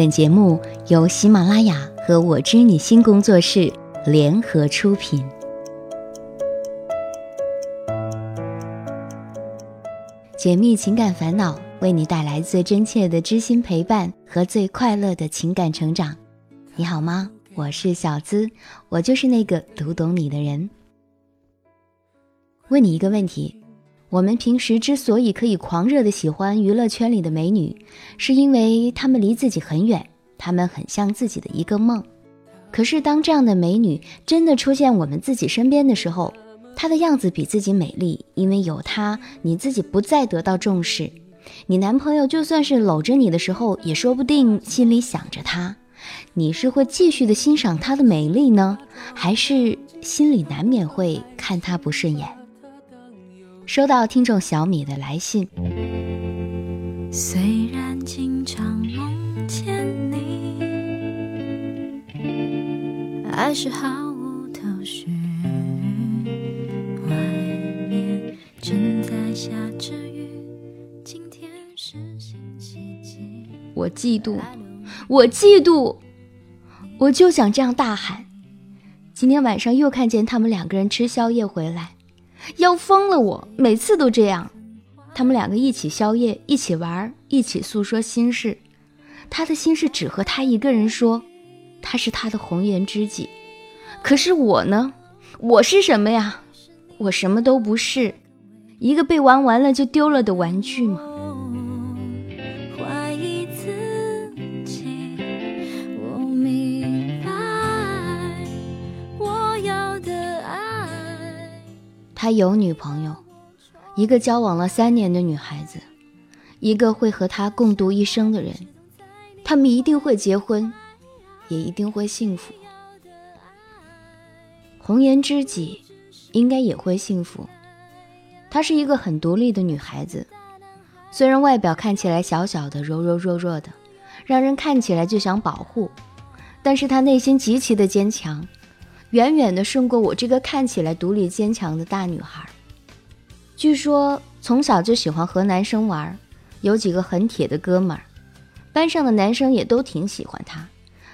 本节目由喜马拉雅和我知你心工作室联合出品。解密情感烦恼，为你带来最真切的知心陪伴和最快乐的情感成长。你好吗？我是小资，我就是那个读懂你的人。问你一个问题。我们平时之所以可以狂热的喜欢娱乐圈里的美女，是因为她们离自己很远，她们很像自己的一个梦。可是当这样的美女真的出现我们自己身边的时候，她的样子比自己美丽，因为有她，你自己不再得到重视。你男朋友就算是搂着你的时候，也说不定心里想着她。你是会继续的欣赏她的美丽呢，还是心里难免会看她不顺眼？收到听众小米的来信。虽然经常梦见你，还是毫无头绪。外面正在下着雨，今天是星期几？我嫉妒，我嫉妒，我就想这样大喊。今天晚上又看见他们两个人吃宵夜回来。要疯了！我每次都这样。他们两个一起宵夜，一起玩，一起诉说心事。他的心事只和他一个人说，他是他的红颜知己。可是我呢？我是什么呀？我什么都不是，一个被玩完了就丢了的玩具吗？他有女朋友，一个交往了三年的女孩子，一个会和他共度一生的人，他们一定会结婚，也一定会幸福。红颜知己应该也会幸福。她是一个很独立的女孩子，虽然外表看起来小小的、柔柔弱弱的，让人看起来就想保护，但是她内心极其的坚强。远远的胜过我这个看起来独立坚强的大女孩。据说从小就喜欢和男生玩，有几个很铁的哥们儿，班上的男生也都挺喜欢她，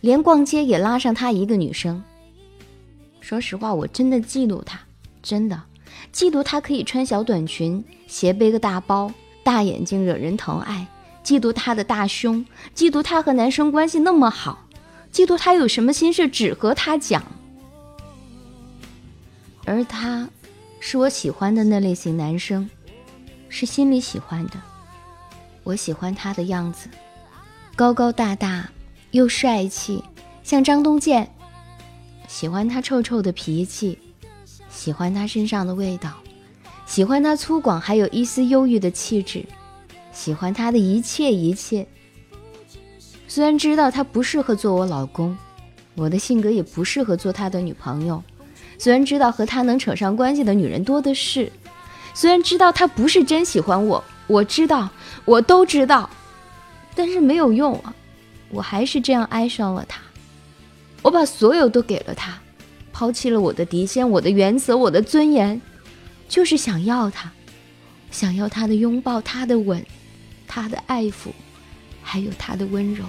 连逛街也拉上她一个女生。说实话，我真的嫉妒她，真的嫉妒她可以穿小短裙，斜背个大包，大眼睛惹人疼爱，嫉妒她的大胸，嫉妒她和男生关系那么好，嫉妒她有什么心事只和他讲。而他，是我喜欢的那类型男生，是心里喜欢的。我喜欢他的样子，高高大大又帅气，像张东健。喜欢他臭臭的脾气，喜欢他身上的味道，喜欢他粗犷还有一丝忧郁的气质，喜欢他的一切一切。虽然知道他不适合做我老公，我的性格也不适合做他的女朋友。虽然知道和他能扯上关系的女人多的是，虽然知道他不是真喜欢我，我知道，我都知道，但是没有用啊，我还是这样爱上了他。我把所有都给了他，抛弃了我的底线、我的原则、我的尊严，就是想要他，想要他的拥抱、他的吻、他的爱抚，还有他的温柔。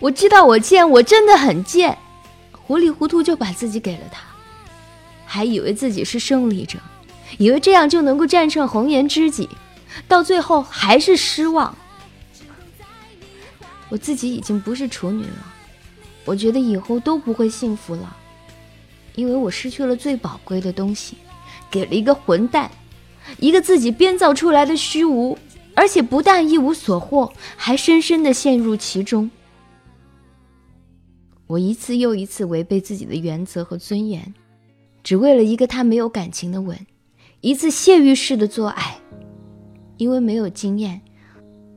我知道我贱，我真的很贱，糊里糊涂就把自己给了他，还以为自己是胜利者，以为这样就能够战胜红颜知己，到最后还是失望。我自己已经不是处女了，我觉得以后都不会幸福了，因为我失去了最宝贵的东西，给了一个混蛋，一个自己编造出来的虚无，而且不但一无所获，还深深的陷入其中。我一次又一次违背自己的原则和尊严，只为了一个他没有感情的吻，一次泄欲式的做爱。因为没有经验，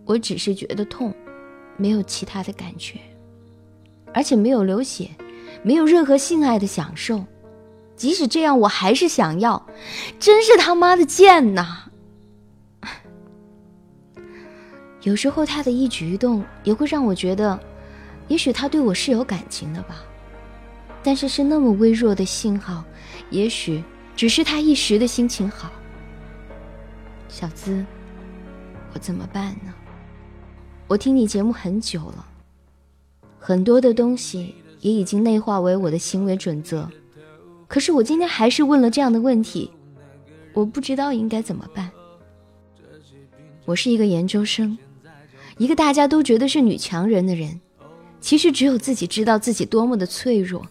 我只是觉得痛，没有其他的感觉，而且没有流血，没有任何性爱的享受。即使这样，我还是想要，真是他妈的贱呐！有时候他的一举一动也会让我觉得。也许他对我是有感情的吧，但是是那么微弱的信号，也许只是他一时的心情好。小资，我怎么办呢？我听你节目很久了，很多的东西也已经内化为我的行为准则。可是我今天还是问了这样的问题，我不知道应该怎么办。我是一个研究生，一个大家都觉得是女强人的人，其实只有自己知道自己多么的脆弱，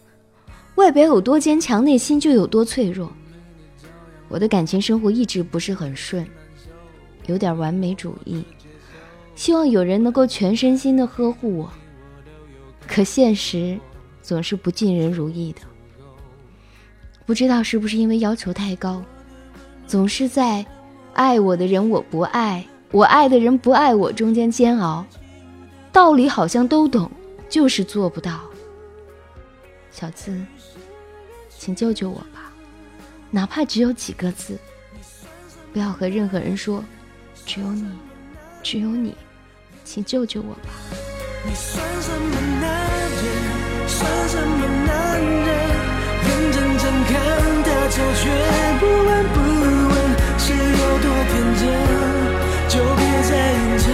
外表有多坚强，内心就有多脆弱。我的感情生活一直不是很顺，有点完美主义，希望有人能够全身心的呵护我，可现实总是不尽人如意的。不知道是不是因为要求太高，总是在爱我的人我不爱。我爱的人不爱我，中间煎熬，道理好像都懂，就是做不到。小资，请救救我吧，哪怕只有几个字，不要和任何人说，只有你，只有你，请救救我吧。你算什么男人？算什么男人？眼睁睁看他走，却不闻不问，是有多天真？就别再硬撑，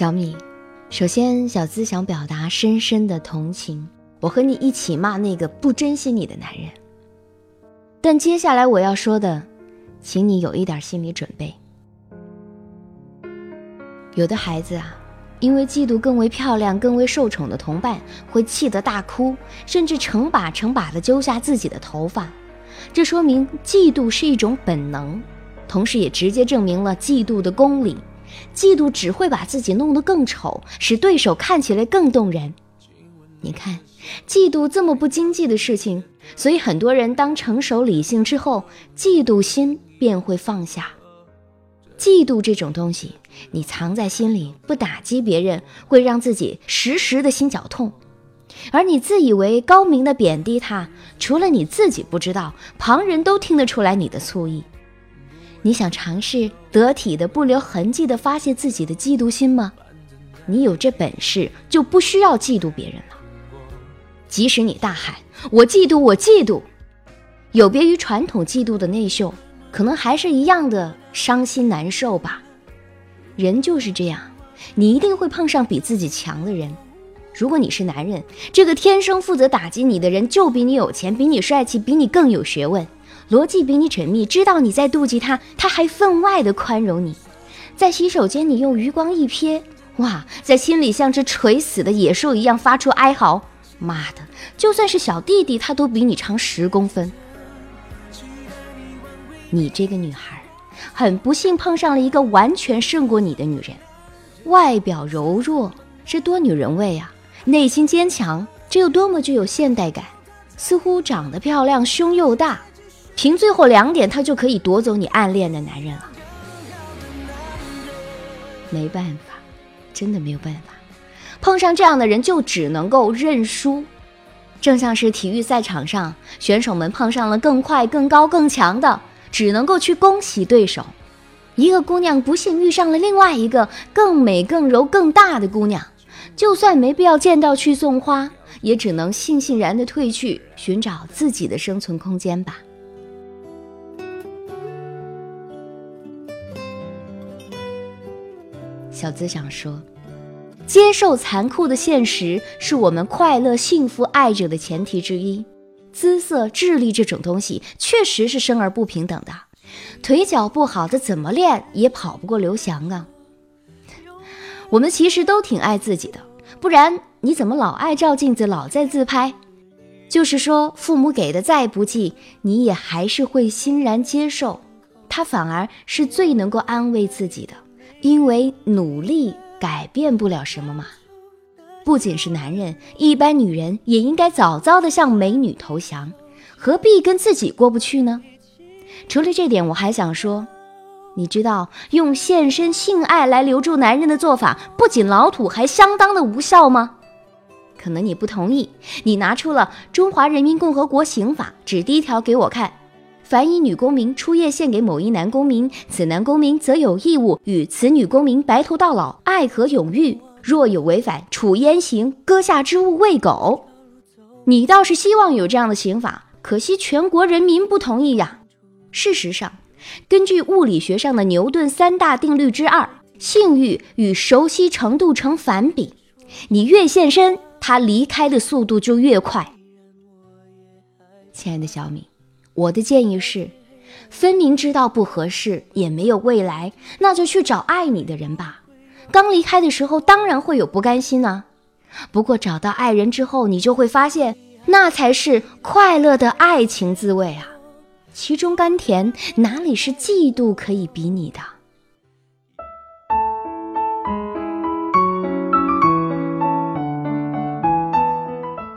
小米。首先，小资想表达深深的同情，我和你一起骂那个不珍惜你的男人。但接下来我要说的，请你有一点心理准备。有的孩子啊，因为嫉妒更为漂亮、更为受宠的同伴，会气得大哭，甚至成把成把的揪下自己的头发。这说明嫉妒是一种本能，同时也直接证明了嫉妒的公理。嫉妒只会把自己弄得更丑，使对手看起来更动人。你看，嫉妒这么不经济的事情，所以很多人当成熟理性之后，嫉妒心便会放下。嫉妒这种东西，你藏在心里不打击别人，会让自己时时的心绞痛；而你自以为高明的贬低他，除了你自己不知道，旁人都听得出来你的醋意。你想尝试得体的、不留痕迹的发泄自己的嫉妒心吗？你有这本事，就不需要嫉妒别人了。即使你大喊“我嫉妒，我嫉妒”，有别于传统嫉妒的内秀，可能还是一样的伤心难受吧。人就是这样，你一定会碰上比自己强的人。如果你是男人，这个天生负责打击你的人，就比你有钱，比你帅气，比你更有学问。逻辑比你缜密，知道你在妒忌他，他还分外的宽容你。在洗手间，你用余光一瞥，哇，在心里像只垂死的野兽一样发出哀嚎。妈的，就算是小弟弟，他都比你长十公分。你这个女孩，很不幸碰上了一个完全胜过你的女人，外表柔弱，这多女人味啊！内心坚强，这又多么具有现代感。似乎长得漂亮，胸又大。凭最后两点，他就可以夺走你暗恋的男人了。没办法，真的没有办法，碰上这样的人就只能够认输。正像是体育赛场上，选手们碰上了更快、更高、更强的，只能够去恭喜对手。一个姑娘不幸遇上了另外一个更美、更柔、更大的姑娘，就算没必要见到去送花，也只能悻悻然的退去，寻找自己的生存空间吧。小资想说，接受残酷的现实是我们快乐、幸福、爱着的前提之一。姿色、智力这种东西确实是生而不平等的，腿脚不好的怎么练也跑不过刘翔啊。我们其实都挺爱自己的，不然你怎么老爱照镜子，老在自拍？就是说，父母给的再不济，你也还是会欣然接受。他反而是最能够安慰自己的，因为努力改变不了什么嘛。不仅是男人，一般女人也应该早早的向美女投降，何必跟自己过不去呢？除了这点，我还想说，你知道用献身性爱来留住男人的做法，不仅老土，还相当的无效吗？可能你不同意，你拿出了《中华人民共和国刑法》，指第一条给我看：凡一女公民出夜献给某一男公民，此男公民则有义务与此女公民白头到老，爱河永浴。若有违反，处阉刑，割下之物喂狗。你倒是希望有这样的刑法，可惜全国人民不同意呀。事实上，根据物理学上的牛顿三大定律之二，性欲与熟悉程度成反比，你越现身。他离开的速度就越快。亲爱的小米，我的建议是，分明知道不合适，也没有未来，那就去找爱你的人吧。刚离开的时候，当然会有不甘心呢。不过找到爱人之后，你就会发现，那才是快乐的爱情滋味啊！其中甘甜，哪里是嫉妒可以比拟的？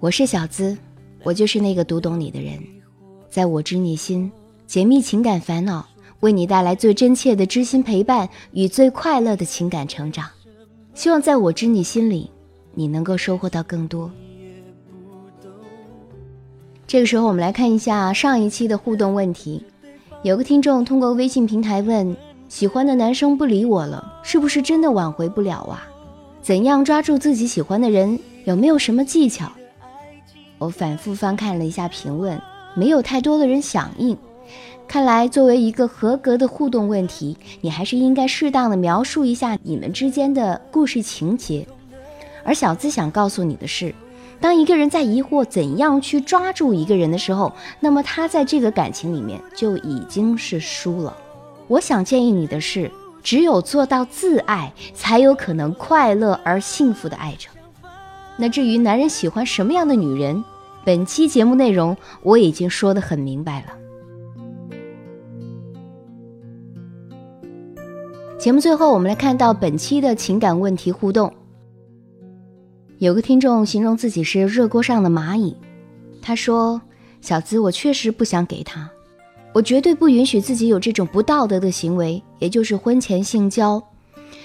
我是小资，我就是那个读懂你的人，在我知你心，解密情感烦恼，为你带来最真切的知心陪伴与最快乐的情感成长。希望在我知你心里，你能够收获到更多。这个时候，我们来看一下上一期的互动问题。有个听众通过微信平台问：喜欢的男生不理我了，是不是真的挽回不了啊？怎样抓住自己喜欢的人？有没有什么技巧？我反复翻看了一下评论，没有太多的人响应。看来，作为一个合格的互动问题，你还是应该适当的描述一下你们之间的故事情节。而小资想告诉你的是，当一个人在疑惑怎样去抓住一个人的时候，那么他在这个感情里面就已经是输了。我想建议你的是，只有做到自爱，才有可能快乐而幸福的爱着。那至于男人喜欢什么样的女人，本期节目内容我已经说得很明白了。节目最后，我们来看到本期的情感问题互动。有个听众形容自己是热锅上的蚂蚁，他说：“小资，我确实不想给他，我绝对不允许自己有这种不道德的行为，也就是婚前性交。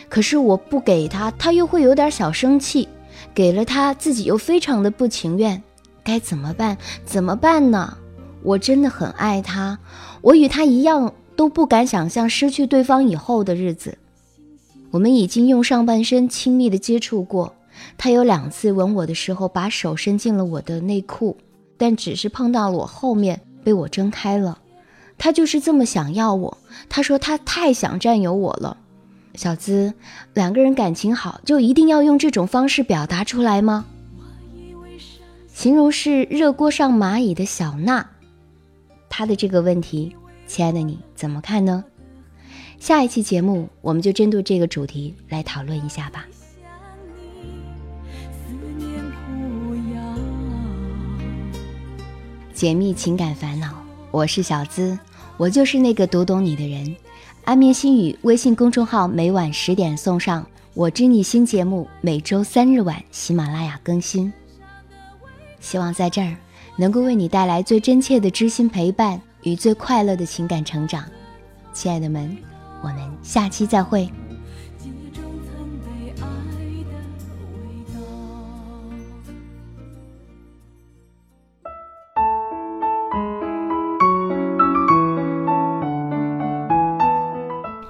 可是我不给他，他又会有点小生气。”给了他自己又非常的不情愿，该怎么办？怎么办呢？我真的很爱他，我与他一样都不敢想象失去对方以后的日子。我们已经用上半身亲密的接触过，他有两次吻我的时候把手伸进了我的内裤，但只是碰到了我后面，被我挣开了。他就是这么想要我，他说他太想占有我了。小资，两个人感情好，就一定要用这种方式表达出来吗？形容是热锅上蚂蚁的小娜，她的这个问题，亲爱的你怎么看呢？下一期节目我们就针对这个主题来讨论一下吧。解密情感烦恼，我是小资，我就是那个读懂你的人。安眠心语微信公众号每晚十点送上。我知你新节目每周三日晚喜马拉雅更新。希望在这儿能够为你带来最真切的知心陪伴与最快乐的情感成长。亲爱的们，我们下期再会。